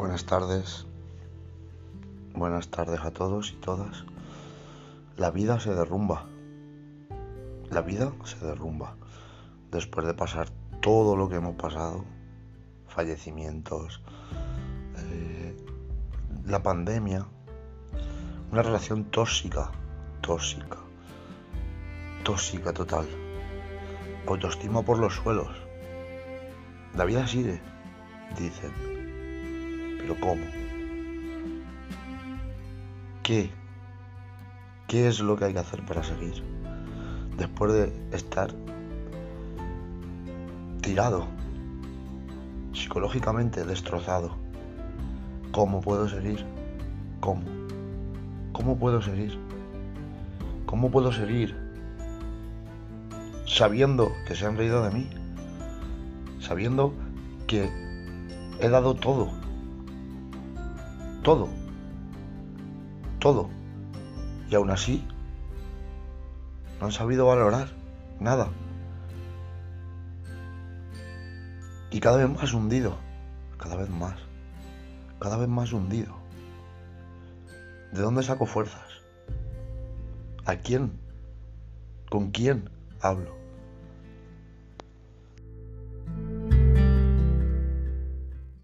buenas tardes. Buenas tardes a todos y todas. La vida se derrumba. La vida se derrumba. Después de pasar todo lo que hemos pasado, fallecimientos, eh, la pandemia, una relación tóxica, tóxica, tóxica total, autoestima por los suelos. La vida sigue, dicen. Pero ¿cómo? ¿Qué? ¿Qué es lo que hay que hacer para seguir? Después de estar tirado, psicológicamente destrozado, ¿cómo puedo seguir? ¿Cómo? ¿Cómo puedo seguir? ¿Cómo puedo seguir sabiendo que se han reído de mí? Sabiendo que he dado todo. Todo. Todo. Y aún así, no han sabido valorar nada. Y cada vez más hundido. Cada vez más. Cada vez más hundido. ¿De dónde saco fuerzas? ¿A quién? ¿Con quién hablo?